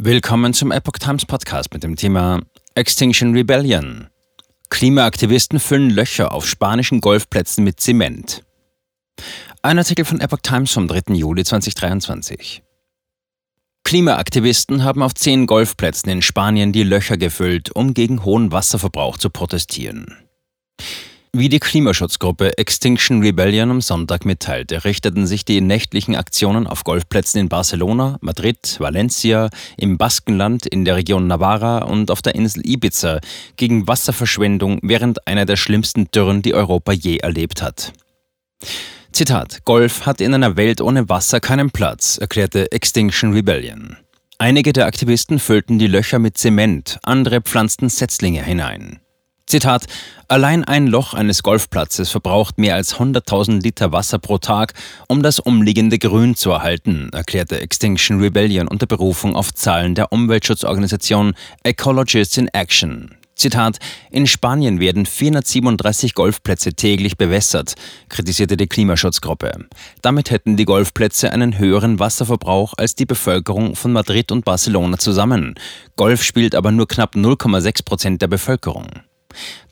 Willkommen zum Epoch Times Podcast mit dem Thema Extinction Rebellion. Klimaaktivisten füllen Löcher auf spanischen Golfplätzen mit Zement. Ein Artikel von Epoch Times vom 3. Juli 2023. Klimaaktivisten haben auf zehn Golfplätzen in Spanien die Löcher gefüllt, um gegen hohen Wasserverbrauch zu protestieren. Wie die Klimaschutzgruppe Extinction Rebellion am Sonntag mitteilte, richteten sich die nächtlichen Aktionen auf Golfplätzen in Barcelona, Madrid, Valencia, im Baskenland, in der Region Navarra und auf der Insel Ibiza gegen Wasserverschwendung während einer der schlimmsten Dürren, die Europa je erlebt hat. Zitat: Golf hat in einer Welt ohne Wasser keinen Platz, erklärte Extinction Rebellion. Einige der Aktivisten füllten die Löcher mit Zement, andere pflanzten Setzlinge hinein. Zitat, allein ein Loch eines Golfplatzes verbraucht mehr als 100.000 Liter Wasser pro Tag, um das umliegende Grün zu erhalten, erklärte Extinction Rebellion unter Berufung auf Zahlen der Umweltschutzorganisation Ecologists in Action. Zitat, in Spanien werden 437 Golfplätze täglich bewässert, kritisierte die Klimaschutzgruppe. Damit hätten die Golfplätze einen höheren Wasserverbrauch als die Bevölkerung von Madrid und Barcelona zusammen. Golf spielt aber nur knapp 0,6 Prozent der Bevölkerung.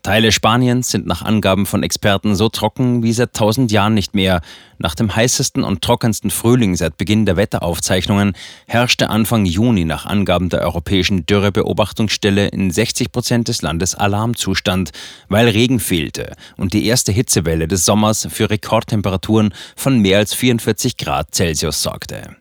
Teile Spaniens sind nach Angaben von Experten so trocken wie seit tausend Jahren nicht mehr. Nach dem heißesten und trockensten Frühling seit Beginn der Wetteraufzeichnungen herrschte Anfang Juni nach Angaben der Europäischen Dürrebeobachtungsstelle in 60 Prozent des Landes Alarmzustand, weil Regen fehlte und die erste Hitzewelle des Sommers für Rekordtemperaturen von mehr als 44 Grad Celsius sorgte.